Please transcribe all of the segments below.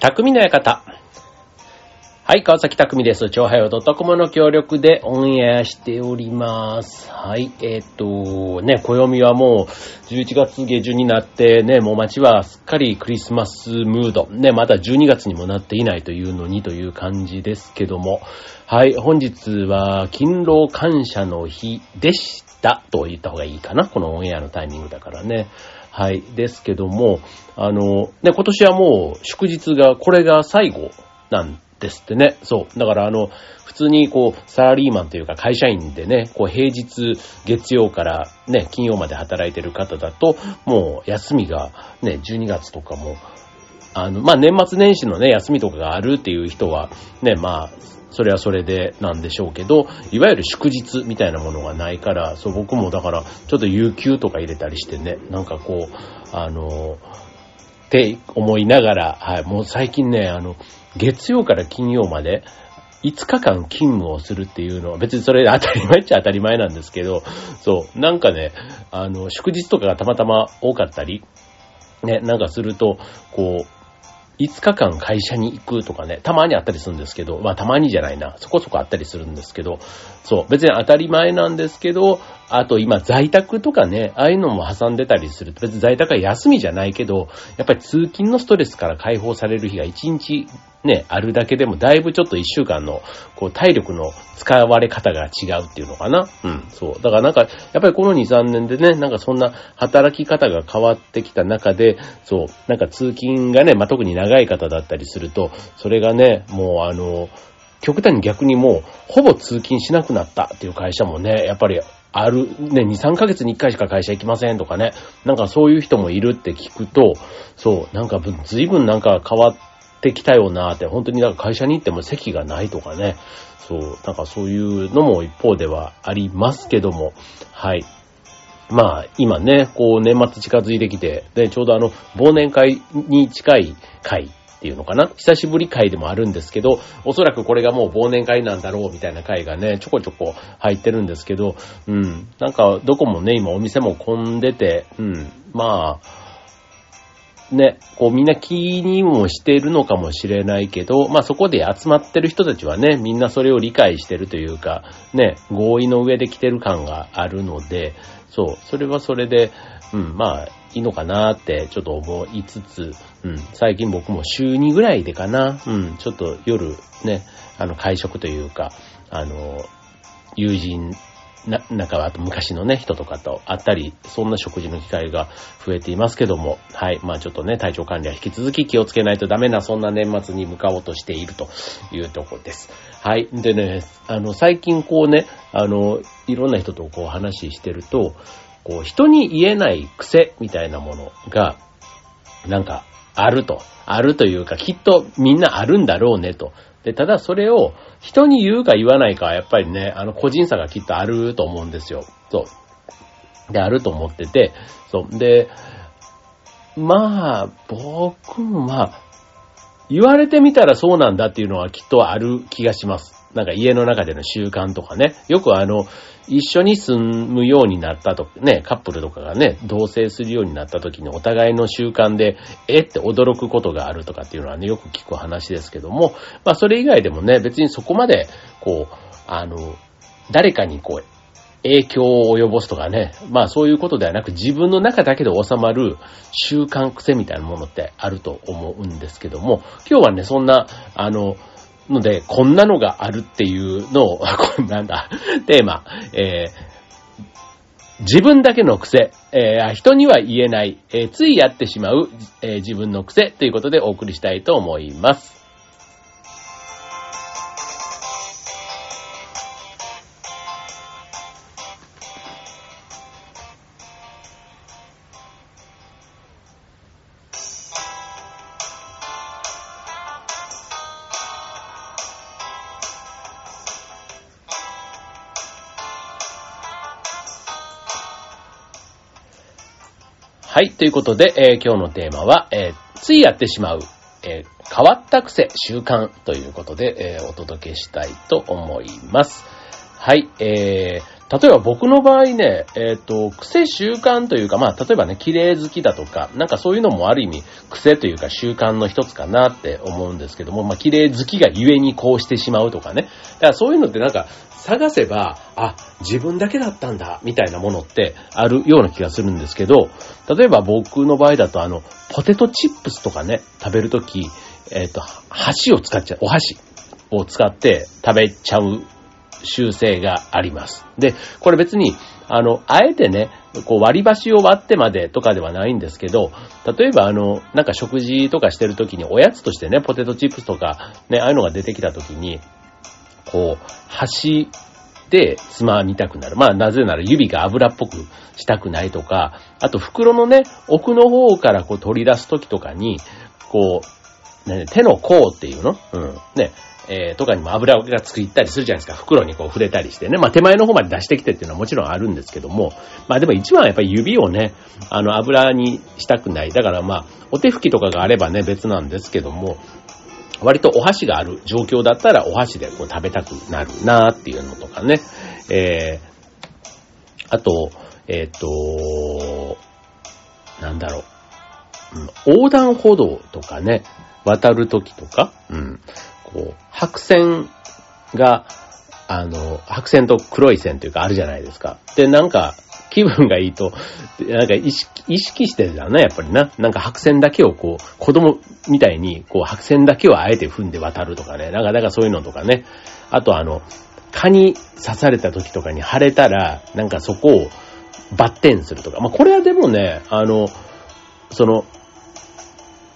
匠の館。はい、川崎匠です。超はよ .com の協力でオンエアしております。はい、えーっと、ね、暦はもう11月下旬になってね、もう街はすっかりクリスマスムード。ね、まだ12月にもなっていないというのにという感じですけども。はい、本日は勤労感謝の日でしたと言った方がいいかな。このオンエアのタイミングだからね。はい。ですけども、あの、ね、今年はもう祝日が、これが最後なんですってね。そう。だからあの、普通にこう、サラリーマンというか会社員でね、こう平日月曜からね、金曜まで働いてる方だと、もう休みがね、12月とかも、あの、まあ、年末年始のね、休みとかがあるっていう人は、ね、まあ、それはそれでなんでしょうけど、いわゆる祝日みたいなものがないから、そう僕もだから、ちょっと有給とか入れたりしてね、なんかこう、あの、って思いながら、はい、もう最近ね、あの、月曜から金曜まで、5日間勤務をするっていうのは、別にそれ当たり前っちゃ当たり前なんですけど、そう、なんかね、あの、祝日とかがたまたま多かったり、ね、なんかすると、こう、5日間会社に行くとかね、たまにあったりするんですけど、まあたまにじゃないな、そこそこあったりするんですけど、そう、別に当たり前なんですけど、あと今在宅とかね、ああいうのも挟んでたりする。と、別に在宅は休みじゃないけど、やっぱり通勤のストレスから解放される日が1日ね、あるだけでもだいぶちょっと1週間の、こう体力の使われ方が違うっていうのかな。うん、そう。だからなんか、やっぱりこの2、3年でね、なんかそんな働き方が変わってきた中で、そう、なんか通勤がね、まあ、特に長い方だったりすると、それがね、もうあの、極端に逆にもう、ほぼ通勤しなくなったっていう会社もね、やっぱりある、ね、2、3ヶ月に1回しか会社行きませんとかね、なんかそういう人もいるって聞くと、そう、なんか随分なんか変わってきたよなって、本当になんか会社に行っても席がないとかね、そう、なんかそういうのも一方ではありますけども、はい。まあ、今ね、こう年末近づいてきて、で、ちょうどあの、忘年会に近い会っていうのかな久しぶり会でもあるんですけど、おそらくこれがもう忘年会なんだろうみたいな会がね、ちょこちょこ入ってるんですけど、うん。なんか、どこもね、今お店も混んでて、うん。まあ、ね、こうみんな気にもしているのかもしれないけど、まあそこで集まってる人たちはね、みんなそれを理解してるというか、ね、合意の上で来てる感があるので、そう、それはそれで、うん、まあ、いいのかなってちょっと思いつつ、うん、最近僕も週2ぐらいでかな、うん、ちょっと夜ね、あの会食というか、あの、友人、な、なんかあと昔のね、人とかと会ったり、そんな食事の機会が増えていますけども、はい、まあちょっとね、体調管理は引き続き気をつけないとダメな、そんな年末に向かおうとしているというところです。はい。でね、あの、最近こうね、あの、いろんな人とこう話してると、こう、人に言えない癖みたいなものが、なんか、あると。あるというか、きっとみんなあるんだろうねと。で、ただそれを人に言うか言わないかはやっぱりね、あの個人差がきっとあると思うんですよ。そう。で、あると思ってて、そう。で、まあ、僕もまあ、言われてみたらそうなんだっていうのはきっとある気がします。なんか家の中での習慣とかね。よくあの、一緒に住むようになったと、ね、カップルとかがね、同棲するようになった時にお互いの習慣で、えって驚くことがあるとかっていうのはね、よく聞く話ですけども、まあそれ以外でもね、別にそこまで、こう、あの、誰かにこう、影響を及ぼすとかね、まあそういうことではなく自分の中だけで収まる習慣癖みたいなものってあると思うんですけども、今日はね、そんな、あの、ので、こんなのがあるっていうのを、こんなんだ、テーマ、えー、自分だけの癖、えー、人には言えない、えー、ついやってしまう、え、自分の癖ということでお送りしたいと思います。はい。ということで、えー今日のテーマは、えーついやってしまう、えー変わった癖、習慣ということで、えお届けしたいと思います。はい。えー例えば僕の場合ね、えっ、と、癖習慣というか、まあ、例えばね、綺麗好きだとか、なんかそういうのもある意味、癖というか習慣の一つかなって思うんですけども、まあ、綺麗好きがゆえにこうしてしまうとかね。だからそういうのってなんか、探せば、あ、自分だけだったんだ、みたいなものってあるような気がするんですけど、例えば僕の場合だとあの、ポテトチップスとかね、食べるとき、えっ、と、箸を使っちゃう、お箸を使って食べちゃう習性があります。で、これ別に、あの、あえてね、こう割り箸を割ってまでとかではないんですけど、例えばあの、なんか食事とかしてる時におやつとしてね、ポテトチップスとか、ね、ああいうのが出てきた時に、こう、箸でつまみたくなる。まあ、なぜなら指が油っぽくしたくないとか、あと袋のね、奥の方からこう取り出す時とかに、こう、ね、手の甲っていうの？うん。ね、えー、とかにも油がつくったりするじゃないですか。袋にこう触れたりしてね。まあ手前の方まで出してきてっていうのはもちろんあるんですけども、まあでも一番はやっぱり指をね、あの油にしたくない。だからまあ、お手拭きとかがあればね、別なんですけども、割とお箸がある状況だったらお箸でこう食べたくなるなーっていうのとかね。えー、あと、えっ、ー、と、なんだろう、うん。横断歩道とかね、渡るときとか、うん。こう、白線が、あの、白線と黒い線というかあるじゃないですか。で、なんか、気分がいいと、なんか意識、意識してるじゃんね、やっぱりな。なんか白線だけをこう、子供みたいに、こう白線だけをあえて踏んで渡るとかね。なんか、なんかそういうのとかね。あとあの、蚊に刺された時とかに腫れたら、なんかそこをバッテンするとか。まあ、これはでもね、あの、その、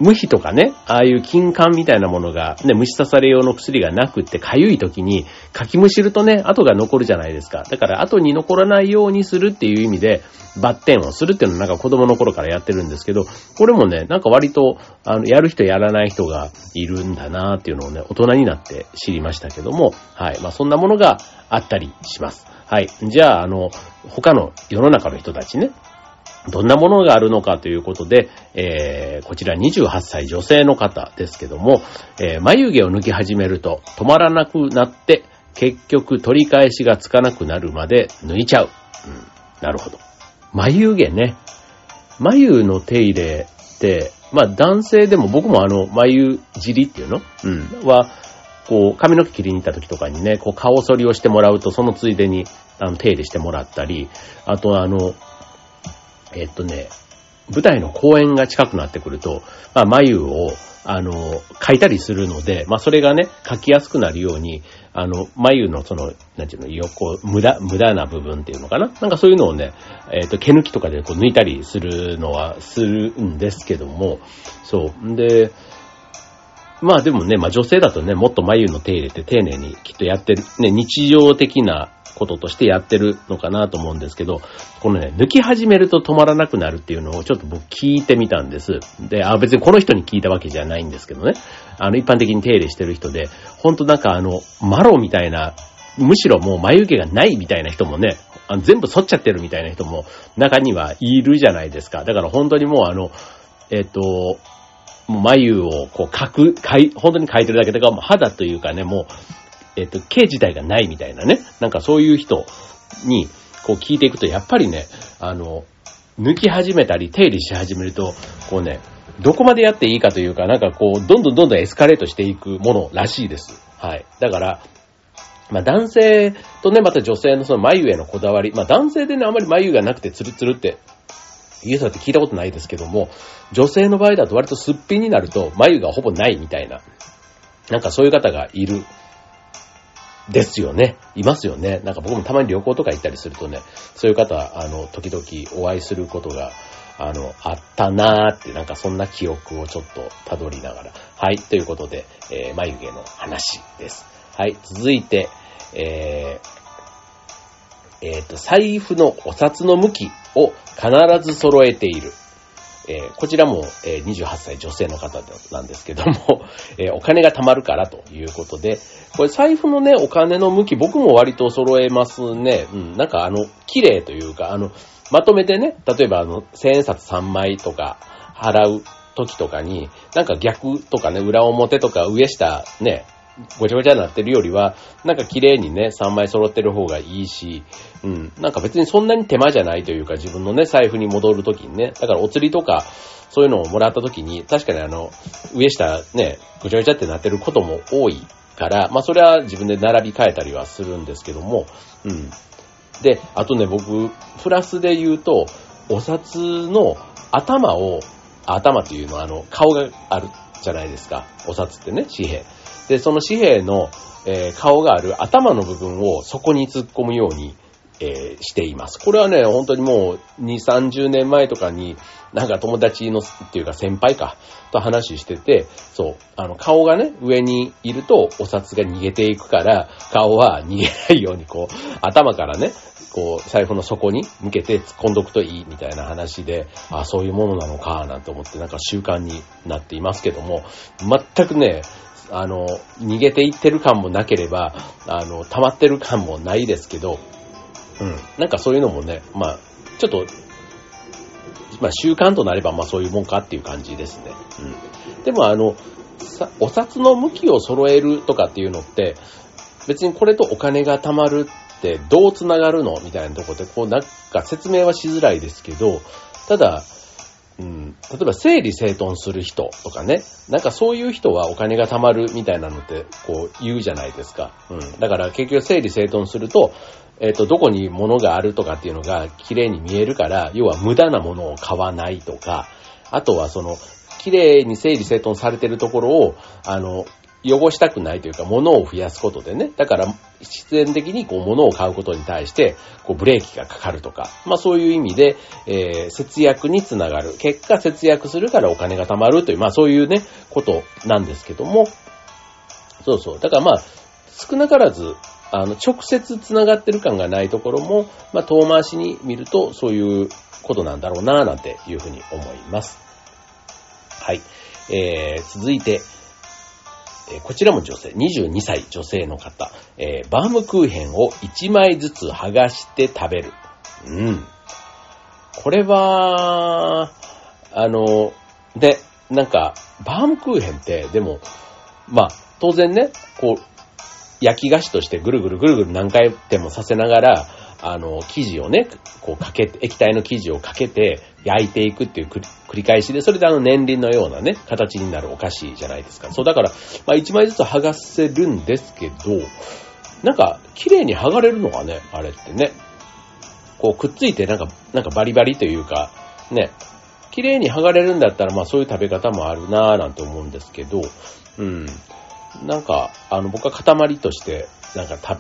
無比とかね、ああいう金管みたいなものが、ね、虫刺され用の薬がなくって、かゆい時に、かきむしるとね、跡が残るじゃないですか。だから、後に残らないようにするっていう意味で、バッテンをするっていうのはなんか子供の頃からやってるんですけど、これもね、なんか割と、あの、やる人やらない人がいるんだなーっていうのをね、大人になって知りましたけども、はい。まあ、そんなものがあったりします。はい。じゃあ、あの、他の世の中の人たちね、どんなものがあるのかということで、えー、こちら28歳女性の方ですけども、えー、眉毛を抜き始めると止まらなくなって、結局取り返しがつかなくなるまで抜いちゃう。うん、なるほど。眉毛ね。眉の手入れって、まあ男性でも僕もあの眉尻っていうの？うん。は、こう髪の毛切りに行った時とかにね、こう顔剃りをしてもらうとそのついでにあの手入れしてもらったり、あとあの、えっとね、舞台の公演が近くなってくると、まあ、眉を、あの、描いたりするので、まあ、それがね、描きやすくなるように、あの、眉のその、なんていうの、横、無駄、無駄な部分っていうのかな？なんかそういうのをね、えっ、と、毛抜きとかでこう抜いたりするのはするんですけども、そう。んで、まあでもね、まあ女性だとね、もっと眉の手入れて丁寧にきっとやってる、ね、日常的なこととしてやってるのかなと思うんですけど、このね、抜き始めると止まらなくなるっていうのをちょっと僕聞いてみたんです。で、あ、別にこの人に聞いたわけじゃないんですけどね。あの、一般的に手入れしてる人で、ほんとなんかあの、マロみたいな、むしろもう眉毛がないみたいな人もね、あの全部剃っちゃってるみたいな人も中にはいるじゃないですか。だから本当にもうあの、えっ、と、もう眉をこう描く、描い、本当に描いてるだけだから、もう肌というかね、もう、えっと、毛自体がないみたいなね。なんかそういう人に、こう聞いていくと、やっぱりね、あの、抜き始めたり、手入れし始めると、こうね、どこまでやっていいかというか、なんかこう、どんどんどんどんエスカレートしていくものらしいです。はい。だから、まあ男性とね、また女性のその眉へのこだわり、まあ男性でね、あまり眉がなくてツルツルって、言う人って聞いたことないですけども、女性の場合だと割とすっぴんになると眉がほぼないみたいな、なんかそういう方がいるですよね。いますよね。なんか僕もたまに旅行とか行ったりするとね、そういう方は、あの、時々お会いすることが、あの、あったなーって、なんかそんな記憶をちょっと辿りながら。はい、ということで、えー、眉毛の話です。はい、続いて、えー、えっ、ー、と、財布のお札の向きを必ず揃えている。え、こちらも、え、28歳女性の方なんですけども、え、お金が貯まるからということで、これ財布のね、お金の向き、僕も割と揃えますね。うん、なんかあの、綺麗というか、あの、まとめてね、例えばあの、千円札3枚とか払う時とかに、なんか逆とかね、裏表とか上下ね、ごちゃごちゃになってるよりは、なんか綺麗にね、3枚揃ってる方がいいし、うん、なんか別にそんなに手間じゃないというか、自分のね、財布に戻るときにね、だからお釣りとか、そういうのをもらったときに、確かにあの、上下ね、ぐちゃぐちゃってなってることも多いから、まあそれは自分で並び替えたりはするんですけども、うん。で、あとね、僕、プラスで言うと、お札の頭を、頭っていうのはあの、顔があるじゃないですか。お札ってね、紙幣。で、その紙幣の、えー、顔がある頭の部分をそこに突っ込むように、えー、しています。これはね、本当にもう2、30年前とかに、なんか友達の、っていうか先輩か、と話してて、そう、あの、顔がね、上にいるとお札が逃げていくから、顔は逃げないようにこう、頭からね、こう、財布の底に向けて突っ込んどくといいみたいな話で、あ、そういうものなのか、なんて思ってなんか習慣になっていますけども、全くね、あの、逃げていってる感もなければ、あの、溜まってる感もないですけど、うん。なんかそういうのもね、まあ、ちょっと、まあ習慣となればまあそういうもんかっていう感じですね。うん。でもあの、お札の向きを揃えるとかっていうのって、別にこれとお金が貯まるってどう繋がるのみたいなとこで、こうなんか説明はしづらいですけど、ただ、うん、例えば整理整頓する人とかね、なんかそういう人はお金が貯まるみたいなのってこう言うじゃないですか。うん。だから結局整理整頓すると、えっ、ー、と、どこに物があるとかっていうのが綺麗に見えるから、要は無駄なものを買わないとか、あとはその、綺麗に整理整頓されてるところを、あの、汚したくないというか、物を増やすことでね。だから、必然的にこう、物を買うことに対して、こう、ブレーキがかかるとか。まあそういう意味で、えー、節約につながる。結果、節約するからお金が貯まるという、まあそういうね、ことなんですけども。そうそう。だからまあ、少なからず、あの、直接繋がってる感がないところも、まあ遠回しに見ると、そういうことなんだろうな、なんていうふうに思います。はい。えー、続いて、えこちらも女性、22歳女性の方、えー、バームクーヘンを1枚ずつ剥がして食べる。うん。これは、あの、で、なんか、バームクーヘンって、でも、まあ、当然ね、こう、焼き菓子としてぐるぐるぐるぐる何回でもさせながら、あの、生地をね、こうかけて、液体の生地をかけて焼いていくっていう繰り返しで、それであの年輪のようなね、形になるお菓子じゃないですか。そう、だから、まあ一枚ずつ剥がせるんですけど、なんか、綺麗に剥がれるのがね、あれってね、こうくっついてなんか、なんかバリバリというか、ね、綺麗に剥がれるんだったら、まあそういう食べ方もあるなぁなんて思うんですけど、うん。なんか、あの、僕は塊として、なんかた、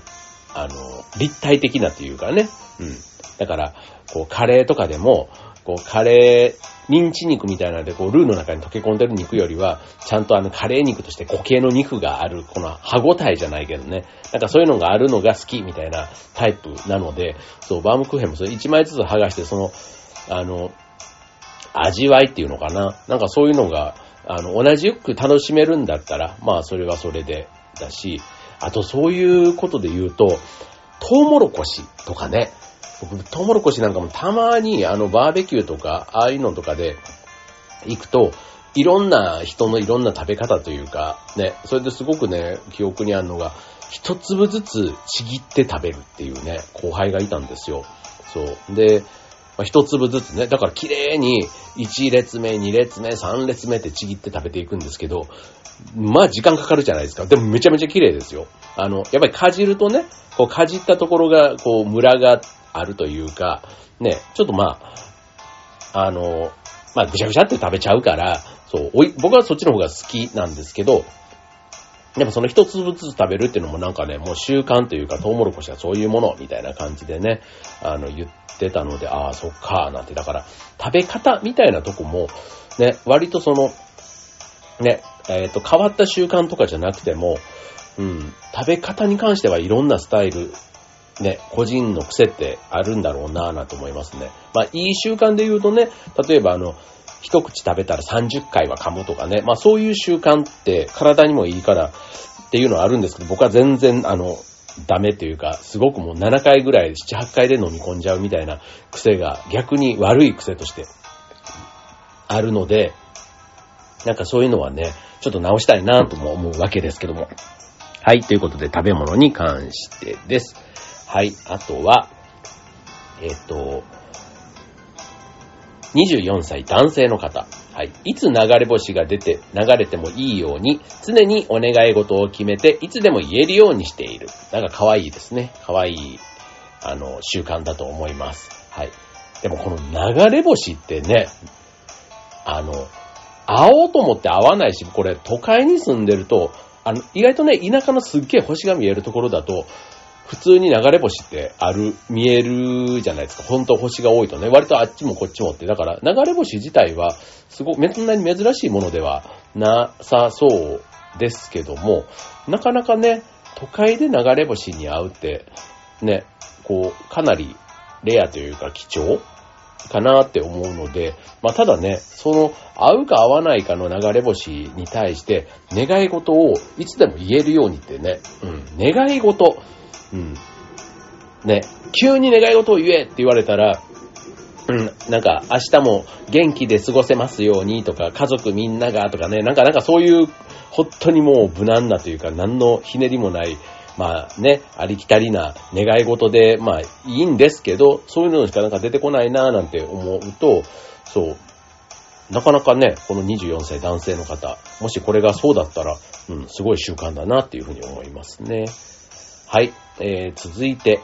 あの、立体的なというかね。うん。だから、こう、カレーとかでも、こう、カレー、ミンチ肉みたいなので、こう、ルーの中に溶け込んでる肉よりは、ちゃんとあの、カレー肉として固形の肉がある、この歯応えじゃないけどね。なんかそういうのがあるのが好きみたいなタイプなので、そう、バームクーヘンもそれ1枚ずつ剥がして、その、あの、味わいっていうのかな。なんかそういうのが、あの、同じよく楽しめるんだったら、まあそれはそれでだし、あとそういうことで言うと、トウモロコシとかね、僕、トウモロコシなんかもたまにあのバーベキューとか、ああいうのとかで行くと、いろんな人のいろんな食べ方というか、ね、それですごくね、記憶にあるのが、一粒ずつちぎって食べるっていうね、後輩がいたんですよ。そう。で、まあ、一粒ずつね、だから綺麗に1列目、2列目、3列目ってちぎって食べていくんですけど、まあ時間かかるじゃないですか。でもめちゃめちゃ綺麗ですよ。あの、やっぱりかじるとね、こうかじったところが、こう、ムラがあるというか、ね、ちょっとまあ、あの、まあぐしゃぐしゃって食べちゃうから、そう、おい、僕はそっちの方が好きなんですけど、でもその一粒ずつ食べるっていうのもなんかね、もう習慣というか、トウモロコシはそういうものみたいな感じでね、あの、言ってたので、ああ、そっか、なんて。だから、食べ方みたいなとこも、ね、割とその、ね、えっ、ー、と、変わった習慣とかじゃなくても、うん、食べ方に関してはいろんなスタイル、ね、個人の癖ってあるんだろうなぁなと思いますね。まあ、いい習慣で言うとね、例えばあの、一口食べたら30回は噛むとかね、まあそういう習慣って体にもいいからっていうのはあるんですけど、僕は全然あの、ダメっていうか、すごくもう7回ぐらい、7、8回で飲み込んじゃうみたいな癖が逆に悪い癖としてあるので、なんかそういうのはね、ちょっと直したいなぁとも思うわけですけども。はい、ということで食べ物に関してです。はい、あとは、えっ、と、24歳男性の方。はい。いつ流れ星が出て、流れてもいいように、常にお願い事を決めて、いつでも言えるようにしている。なんか可愛いですね。可愛い、あの、習慣だと思います。はい。でもこの流れ星ってね、あの、会おうと思って会わないし、これ都会に住んでると、あの、意外とね、田舎のすっげえ星が見えるところだと、普通に流れ星ってある、見えるじゃないですか。本当星が多いとね。割とあっちもこっちもって。だから流れ星自体は、すごく、そんなに珍しいものではなさそうですけども、なかなかね、都会で流れ星に会うって、ね、こう、かなりレアというか貴重かなって思うので、まあただね、その合うか合わないかの流れ星に対して願い事をいつでも言えるようにってね、うん、願い事、うん、ね、急に願い事を言えって言われたら、うん、なんか明日も元気で過ごせますようにとか、家族みんながとかね、なんかなんかそういう、本当にもう無難なというか、何のひねりもない、まあね、ありきたりな願い事で、まあいいんですけど、そういうのしかなんか出てこないなぁなんて思うと、そう、なかなかね、この24歳男性の方、もしこれがそうだったら、うん、すごい習慣だなっていうふうに思いますね。はい、えー、続いて、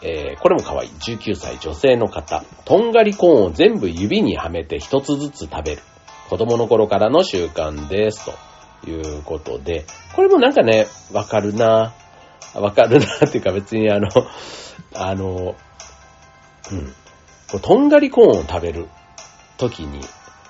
えー、これも可愛い。19歳女性の方。とんがりコーンを全部指にはめて一つずつ食べる。子供の頃からの習慣です。ということで、これもなんかね、わかるなわかるな っていうか別にあの、あの、うん。ことんがりコーンを食べる時に、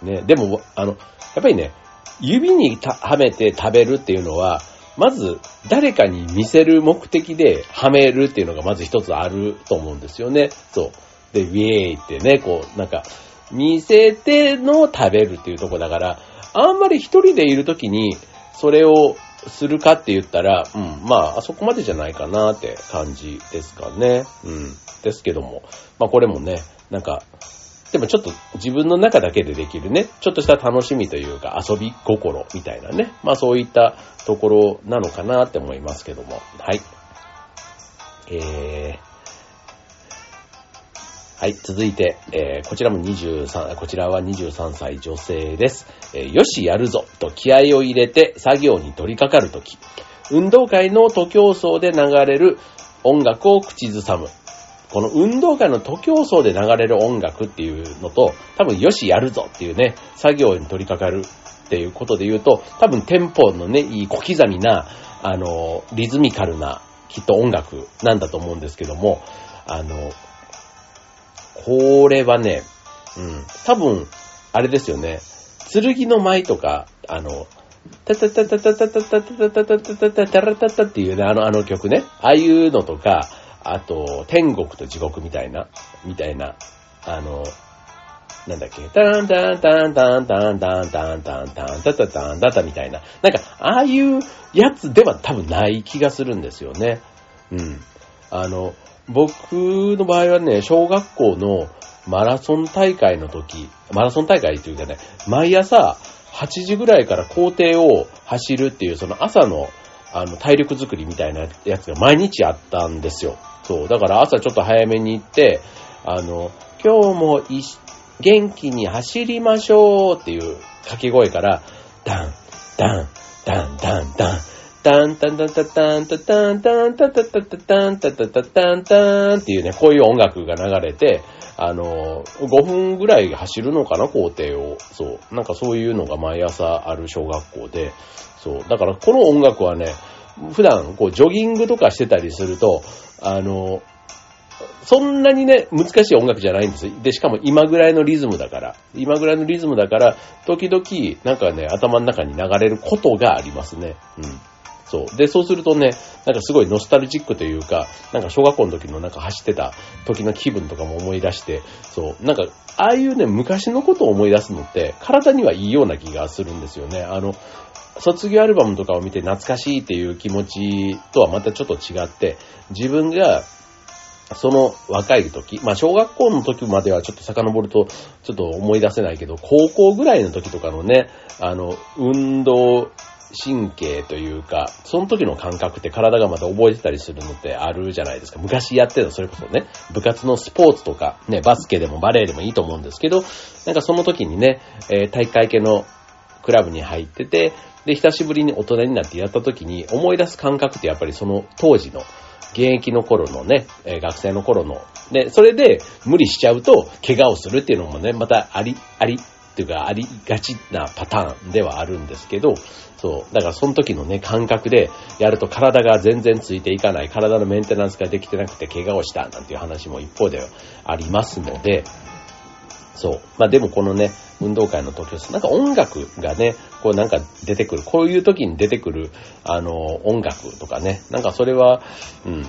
ね、でも、あの、やっぱりね、指にはめて食べるっていうのは、まず、誰かに見せる目的ではめるっていうのがまず一つあると思うんですよね。そう。で、ウェーイってね、こう、なんか、見せての食べるっていうとこだから、あんまり一人でいるときに、それをするかって言ったら、うん、まあ、あそこまでじゃないかなって感じですかね。うん。ですけども、まあこれもね、なんか、でもちょっと自分の中だけでできるね、ちょっとした楽しみというか遊び心みたいなね、まあそういったところなのかなって思いますけども、はい。えー、はい、続いて、えー、こちらも23、こちらは23歳女性です。えー、よし、やるぞと気合を入れて作業に取り掛かるとき、運動会の徒競走で流れる音楽を口ずさむ。この運動会の徒競走で流れる音楽っていうのと、多分よしやるぞっていうね、作業に取り掛かるっていうことで言うと、多分テンポのね、いい小刻みな、あの、リズミカルな、きっと音楽なんだと思うんですけども、あの、これはね、うん、多分、あれですよね、剣の舞とか、あの、タタタタタタタタタタタタタタタタラタタっていうね、あの、あの曲ね、ああいうのとか、あと、天国と地獄みたいな、みたいな、あの、なんだっけ、タンタンタンタンタンタンタンタンタンタタタンタタみたいな、なんか、ああいうやつでは多分ない気がするんですよね。うん。あの、僕の場合はね、小学校のマラソン大会の時、マラソン大会っていうかね、毎朝8時ぐらいから校庭を走るっていう、その朝のあの、体力作りみたいなやつが毎日あったんですよ。そう。だから朝ちょっと早めに行って、あの、今日もい元気に走りましょうっていう掛け声から、ダン、ダン、ダン、ダン、ダン、タンタンタンタタンタタンタンタタタタタンタタタタンタンっていうね、こういう音楽が流れて、あの、5分ぐらい走るのかな、校庭を。そう。なんかそういうのが毎朝ある小学校で、そう。だからこの音楽はね、普段こうジョギングとかしてたりすると、あの、そんなにね、難しい音楽じゃないんです。で、しかも今ぐらいのリズムだから、今ぐらいのリズムだから、時々、なんかね、頭の中に流れることがありますね。うん。そう。で、そうするとね、なんかすごいノスタルジックというか、なんか小学校の時のなんか走ってた時の気分とかも思い出して、そう。なんか、ああいうね、昔のことを思い出すのって、体にはいいような気がするんですよね。あの、卒業アルバムとかを見て懐かしいっていう気持ちとはまたちょっと違って、自分がその若い時、まあ小学校の時まではちょっと遡るとちょっと思い出せないけど、高校ぐらいの時とかのね、あの、運動神経というか、その時の感覚って体がまた覚えてたりするのってあるじゃないですか。昔やってた、それこそね、部活のスポーツとか、ね、バスケでもバレーでもいいと思うんですけど、なんかその時にね、えー、大会系のクラブに入ってて、で、久しぶりに大人になってやった時に思い出す感覚ってやっぱりその当時の現役の頃のね、え、学生の頃の、で、それで無理しちゃうと怪我をするっていうのもね、またあり、あり、っていうかありがちなパターンではあるんですけど、そう。だからその時のね、感覚でやると体が全然ついていかない、体のメンテナンスができてなくて怪我をしたなんていう話も一方ではありますので、そう。まあでもこのね、運動会の時は、なんか音楽がね、こうなんか出てくる、こういう時に出てくる、あの、音楽とかね、なんかそれは、うん、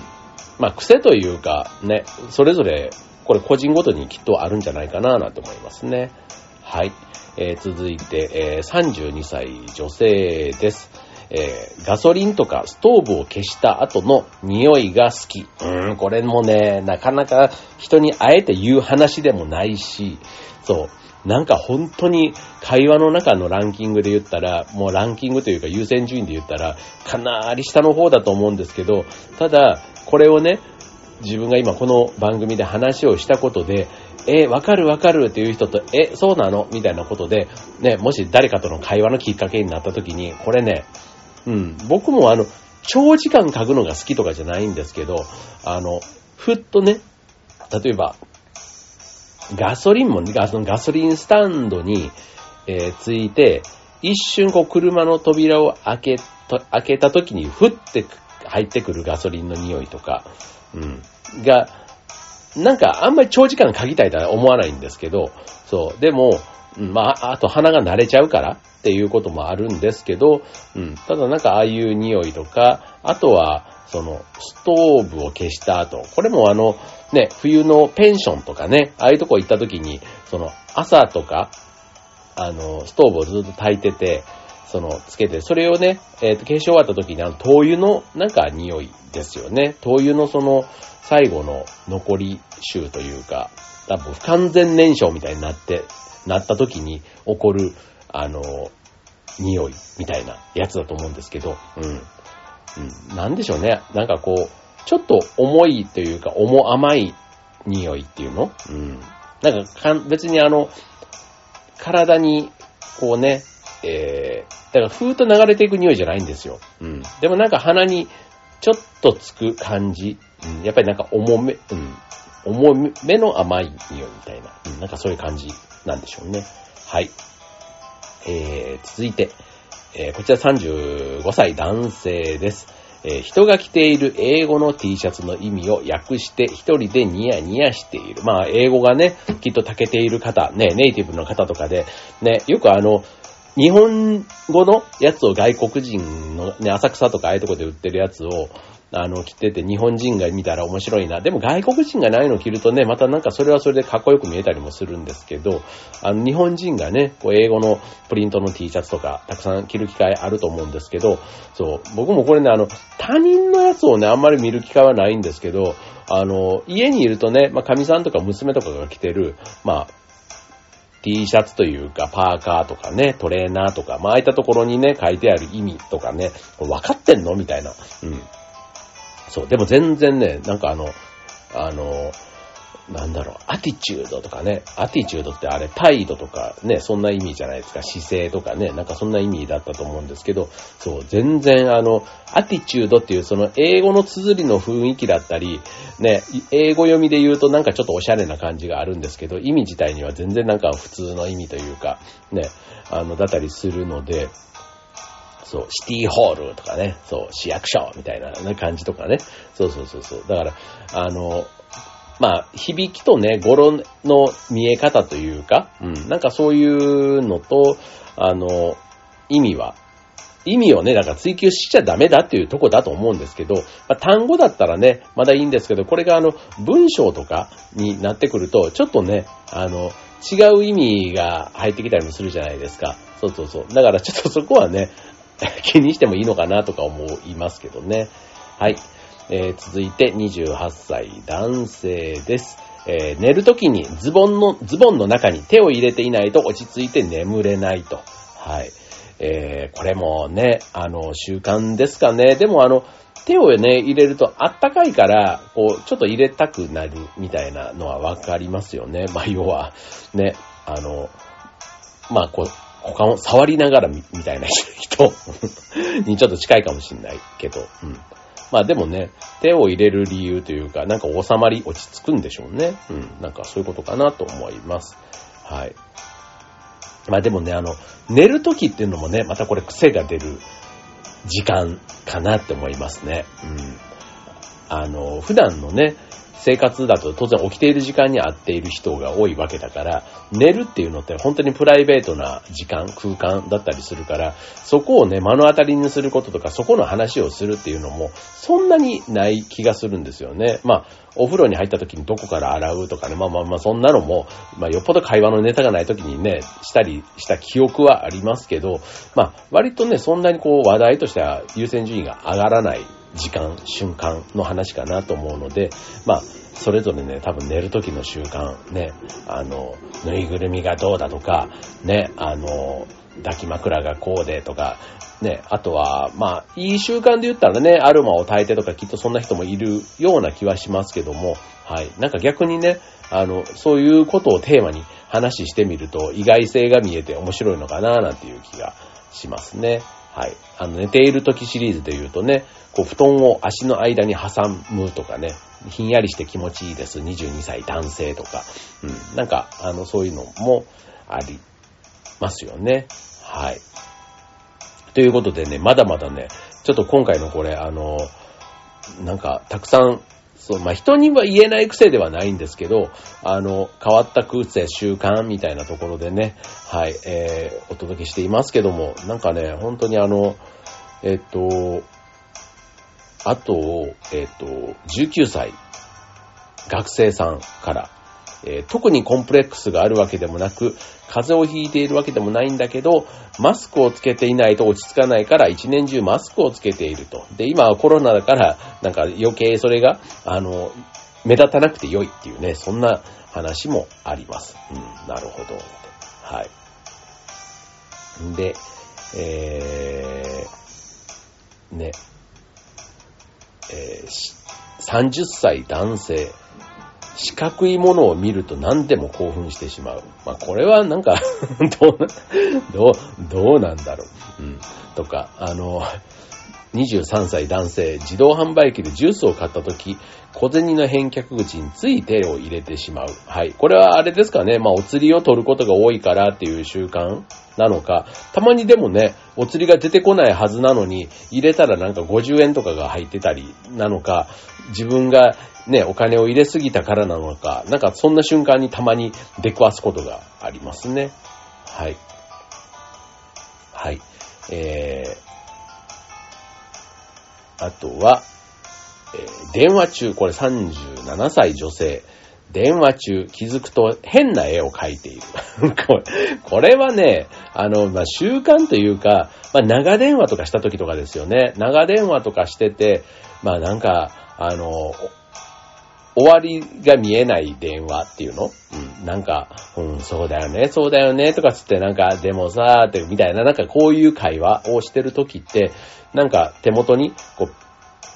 まあ癖というか、ね、それぞれ、これ個人ごとにきっとあるんじゃないかななんて思いますね。はい。えー、続いて、えー、32歳女性です。えー、ガソリンとかストーブを消した後の匂いが好き。うん、これもね、なかなか人にあえて言う話でもないし、そう。なんか本当に会話の中のランキングで言ったら、もうランキングというか優先順位で言ったら、かなり下の方だと思うんですけど、ただ、これをね、自分が今この番組で話をしたことで、えー、わかるわかるっていう人と、え、そうなの？みたいなことで、ね、もし誰かとの会話のきっかけになった時に、これね、うん、僕もあの、長時間書くのが好きとかじゃないんですけど、あの、ふっとね、例えば、ガソリンも、ガソリンスタンドに、えー、ついて、一瞬こう車の扉を開け、開けた時にふって入ってくるガソリンの匂いとか、うん、が、なんかあんまり長時間嗅ぎたいとは思わないんですけど、そう、でも、まあ、あと鼻が慣れちゃうからっていうこともあるんですけど、うん、ただなんかああいう匂いとか、あとは、その、ストーブを消した後、これもあの、ね、冬のペンションとかね、ああいうとこ行った時に、その、朝とか、あの、ストーブをずっと炊いてて、その、つけて、それをね、えっ、ー、と、消し終わった時にあの、灯油のなんか匂いですよね。灯油のその、最後の残り臭というか、多分不完全燃焼みたいになって、なった時に起こる、あの、匂いみたいなやつだと思うんですけど、うん。うん、なんでしょうね。なんかこう、ちょっと重いというか、重甘い匂いっていうの？うん。なんかか別にあの、体に、こうね、えー、だからふーっと流れていく匂いじゃないんですよ。うん。でもなんか鼻にちょっとつく感じ。うん。やっぱりなんか重め、うん。重めの甘い匂いみたいな。うん。なんかそういう感じなんでしょうね。はい。えー、続いて、えー、こちら35歳男性です。えー、人が着ている英語の T シャツの意味を訳して一人でニヤニヤしている。まあ、英語がね、きっと長けている方、ね、ネイティブの方とかで、ね、よくあの、日本語のやつを外国人の、ね、浅草とかああいうとこで売ってるやつを、あの、着てて日本人が見たら面白いな。でも外国人がないの着るとね、またなんかそれはそれでかっこよく見えたりもするんですけど、あの、日本人がね、こう英語のプリントの T シャツとかたくさん着る機会あると思うんですけど、そう、僕もこれね、あの、他人のやつをね、あんまり見る機会はないんですけど、あの、家にいるとね、まあ、神さんとか娘とかが着てる、まあ、T シャツというか、パーカーとかね、トレーナーとか、まあ、ああいったところにね、書いてある意味とかね、分かってんの？みたいな。うん。そう、でも全然ね、なんかあの、あの、なんだろう、アティチュードとかね、アティチュードってあれ、態度とかね、そんな意味じゃないですか、姿勢とかね、なんかそんな意味だったと思うんですけど、そう、全然あの、アティチュードっていうその英語の綴りの雰囲気だったり、ね、英語読みで言うとなんかちょっとおしゃれな感じがあるんですけど、意味自体には全然なんか普通の意味というか、ね、あの、だったりするので、そう、シティホールとかね、そう、市役所みたいな、感じとかね。そうそうそうそう。だから、あの、まあ、響きとね、語呂の見え方というか、うん、なんかそういうのと、あの、意味は、意味をね、だか追求しちゃダメだっていうとこだと思うんですけど、まあ、単語だったらね、まだいいんですけど、これがあの、文章とかになってくると、ちょっとね、あの、違う意味が入ってきたりもするじゃないですか。そうそうそう。だからちょっとそこはね、気にしてもいいのかなとか思いますけどね。はい。えー、続いて28歳男性です。えー、寝るときにズボンの、ズボンの中に手を入れていないと落ち着いて眠れないと。はい。えー、これもね、あの、習慣ですかね。でもあの、手をね、入れるとあったかいから、こう、ちょっと入れたくなるみたいなのはわかりますよね。まあ、要は、ね、あの、まあ、こう、他を触りながらみたいな人 にちょっと近いかもしんないけど、うん。まあでもね、手を入れる理由というか、なんか収まり、落ち着くんでしょうね。うん。なんかそういうことかなと思います。はい。まあでもね、あの、寝るときっていうのもね、またこれ癖が出る時間かなって思いますね。うん。あの、普段のね、生活だと当然起きている時間に合っている人が多いわけだから、寝るっていうのって本当にプライベートな時間、空間だったりするから、そこをね、目の当たりにすることとか、そこの話をするっていうのも、そんなにない気がするんですよね。まあ、お風呂に入った時にどこから洗うとかね、まあまあまあそんなのも、まあよっぽど会話のネタがない時にね、したりした記憶はありますけど、まあ割とね、そんなにこう話題としては優先順位が上がらない時間、瞬間の話かなと思うので、まあ、それぞれね、多分寝る時の習慣、ね、あの、ぬいぐるみがどうだとか、ね、あの、抱き枕がこうでとか、ね、あとは、まあ、いい習慣で言ったらね、アルマを炊いてとかきっとそんな人もいるような気はしますけども、はい。なんか逆にね、あの、そういうことをテーマに話してみると意外性が見えて面白いのかななんていう気がしますね。はい。あの、寝ている時シリーズで言うとね、こう、布団を足の間に挟むとかね、ひんやりして気持ちいいです。22歳男性とか。うん。なんか、あの、そういうのもありますよね。はい。ということでね、まだまだね、ちょっと今回のこれ、あの、なんか、たくさんそう、まあ、人には言えない癖ではないんですけど、あの、変わった癖、習慣みたいなところでね、はい、えー、お届けしていますけども、なんかね、本当にあの、えっと、あと、えっと、19歳、学生さんから、えー、特にコンプレックスがあるわけでもなく、風邪をひいているわけでもないんだけど、マスクをつけていないと落ち着かないから一年中マスクをつけていると。で、今はコロナだから、なんか余計それが、あの、目立たなくて良いっていうね、そんな話もあります。うん、なるほど。はい。で、えー、ね、えー、30歳男性、四角いものを見ると何でも興奮してしまう。まあ、これはなんか どう、どう、どうなんだろう。うん。とか、あの、23歳男性、自動販売機でジュースを買った時、小銭の返却口につい手を入れてしまう。はい。これはあれですかね。まあ、お釣りを取ることが多いからっていう習慣なのか、たまにでもね、お釣りが出てこないはずなのに、入れたらなんか50円とかが入ってたりなのか、自分がね、お金を入れすぎたからなのか、なんかそんな瞬間にたまに出くわすことがありますね。はい。はい。えー、あとは、えー、電話中、これ37歳女性。電話中気づくと変な絵を描いている。これこれはね、あの、まあ、習慣というか、まあ、長電話とかした時とかですよね。長電話とかしてて、まあなんか、あの、終わりが見えない電話っていうの？うん、なんか、うん、そうだよね、そうだよね、とかつってなんか、でもさーって、みたいな、なんかこういう会話をしてる時って、なんか手元に、こう、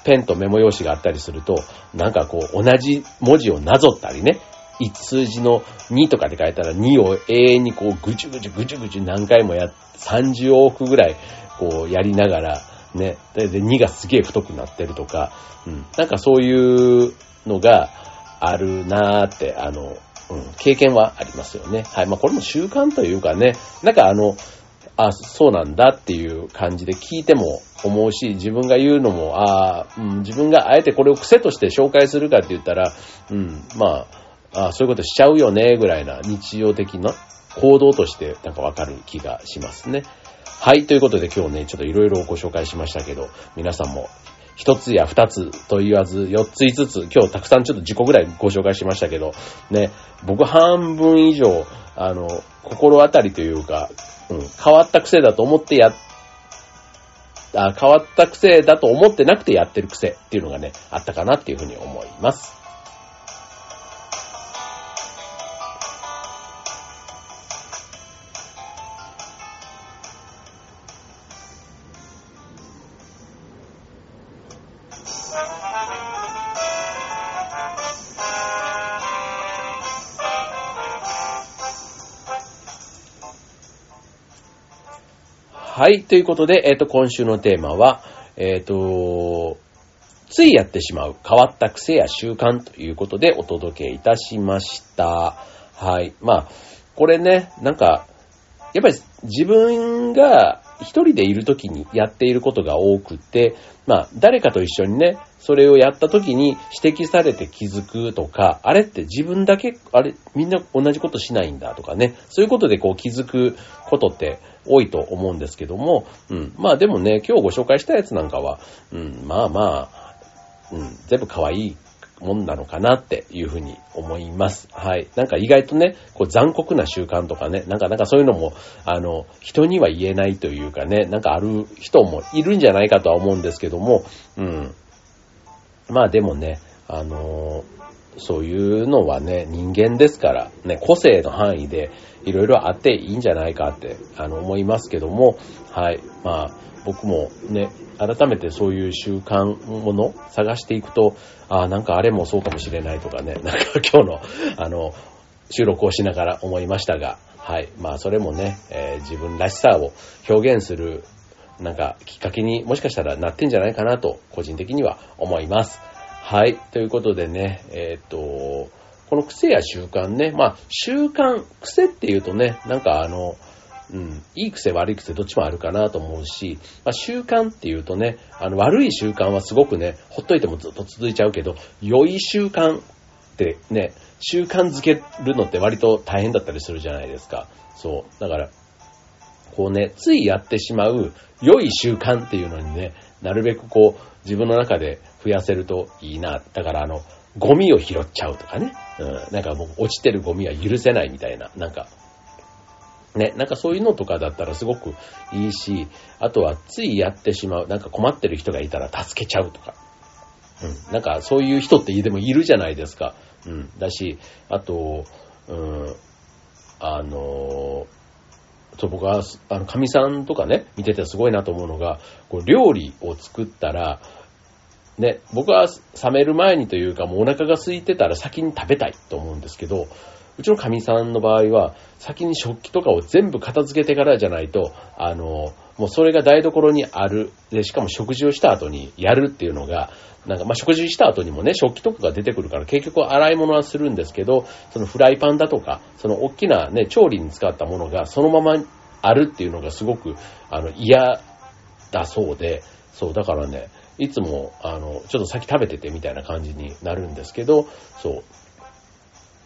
ペンとメモ用紙があったりすると、なんかこう、同じ文字をなぞったりね、一数字の2とかで書いたら2を永遠にこうぐちゅぐちゅぐちゅぐちゅ何回もや、30往復ぐらいこうやりながら、ね、で、2がすげえ太くなってるとか、うん、なんかそういうのがあるなーって、あの、うん、経験はありますよね。はい。まあこれも習慣というかね、なんかあの、あ、そうなんだっていう感じで聞いても思うし、自分が言うのも、あ、うん、自分があえてこれを癖として紹介するかって言ったら、うん、まあ、あそういうことしちゃうよね、ぐらいな日常的な行動としてなんかわかる気がしますね。はい、ということで今日ね、ちょっといろいろご紹介しましたけど、皆さんも一つや二つと言わず、四つ五つ、今日たくさんちょっと10個ぐらいご紹介しましたけど、ね、僕半分以上、あの、心当たりというか、うん、変わった癖だと思ってや、あ変わった癖だと思ってなくてやってる癖っていうのがね、あったかなっていうふうに思います。はい。ということで、えっ、ー、と、今週のテーマは、えっ、ー、と、ついやってしまう変わった癖や習慣ということでお届けいたしました。はい。まあ、これね、なんか、やっぱり自分が一人でいる時にやっていることが多くて、まあ、誰かと一緒にね、それをやった時に指摘されて気づくとか、あれって自分だけ、あれ、みんな同じことしないんだとかね、そういうことでこう気づくことって多いと思うんですけども、うん。まあでもね、今日ご紹介したやつなんかは、うん、まあまあ、うん、全部可愛いもんなのかなっていうふうに思います。はい。なんか意外とね、こう残酷な習慣とかね、なんかなんかそういうのも、あの、人には言えないというかね、なんかある人もいるんじゃないかとは思うんですけども、うん。まあでもね、あのそういうのはね、人間ですから、ね、個性の範囲でいろいろあっていいんじゃないかって、あの、思いますけども、はい。まあ、僕もね、改めてそういう習慣もの探していくと、ああ、なんかあれもそうかもしれないとかね、なんか今日の、あの、収録をしながら思いましたが、はい。まあ、それもね、えー、自分らしさを表現する、なんか、きっかけにもしかしたらなってんじゃないかなと、個人的には思います。はい。ということでね、えっ、と、この癖や習慣ね、まあ、習慣、癖っていうとね、なんかあの、うん、いい癖悪い癖どっちもあるかなと思うし、まあ、習慣っていうとね、あの悪い習慣はすごくね、ほっといてもずっと続いちゃうけど、良い習慣ってね、習慣づけるのって割と大変だったりするじゃないですか。そう。だから、こうね、ついやってしまう良い習慣っていうのにね、なるべくこう、自分の中で増やせるといいな。だからあの、ゴミを拾っちゃうとかね。うん、なんかもう落ちてるゴミは許せないみたいな。なんか、ね、なんかそういうのとかだったらすごくいいし、あとはついやってしまう、なんか困ってる人がいたら助けちゃうとか。うん、なんかそういう人ってでもいるじゃないですか。うん、だし、あと、うん、あの、そう僕は、あの、神さんとかね、見ててすごいなと思うのが、こう料理を作ったら、ね、僕は冷める前にというか、もうお腹が空いてたら先に食べたいと思うんですけど、うちの神さんの場合は、先に食器とかを全部片付けてからじゃないと、あの、もうそれが台所にある。で、しかも食事をした後にやるっていうのが、なんか、ま、食事した後にもね、食器とかが出てくるから、結局洗い物はするんですけど、そのフライパンだとか、その大きなね、調理に使ったものがそのままあるっていうのがすごく、あの、嫌だそうで、そう、だからね、いつも、あの、ちょっと先食べててみたいな感じになるんですけど、そ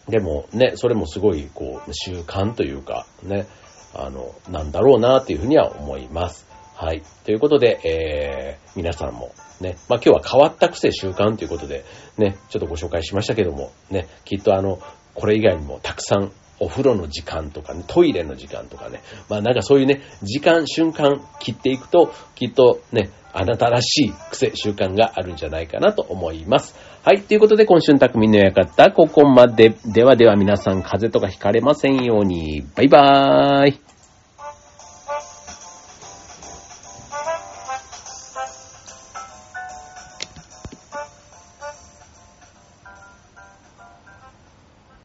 う、でもね、それもすごい、こう、習慣というか、ね、あの、なんだろうなっていうふうには思います。はい。ということで、えー、皆さんもね、まあ、今日は変わった癖習慣ということで、ね、ちょっとご紹介しましたけども、ね、きっとあの、これ以外にもたくさんお風呂の時間とかね、トイレの時間とかね、まあなんかそういうね、時間、瞬間切っていくと、きっとね、あなたらしい癖、習慣があるんじゃないかなと思います。はい。ということで、今週の匠の館、ここまで。ではでは皆さん、風邪とかひかれませんように。バイバーイ。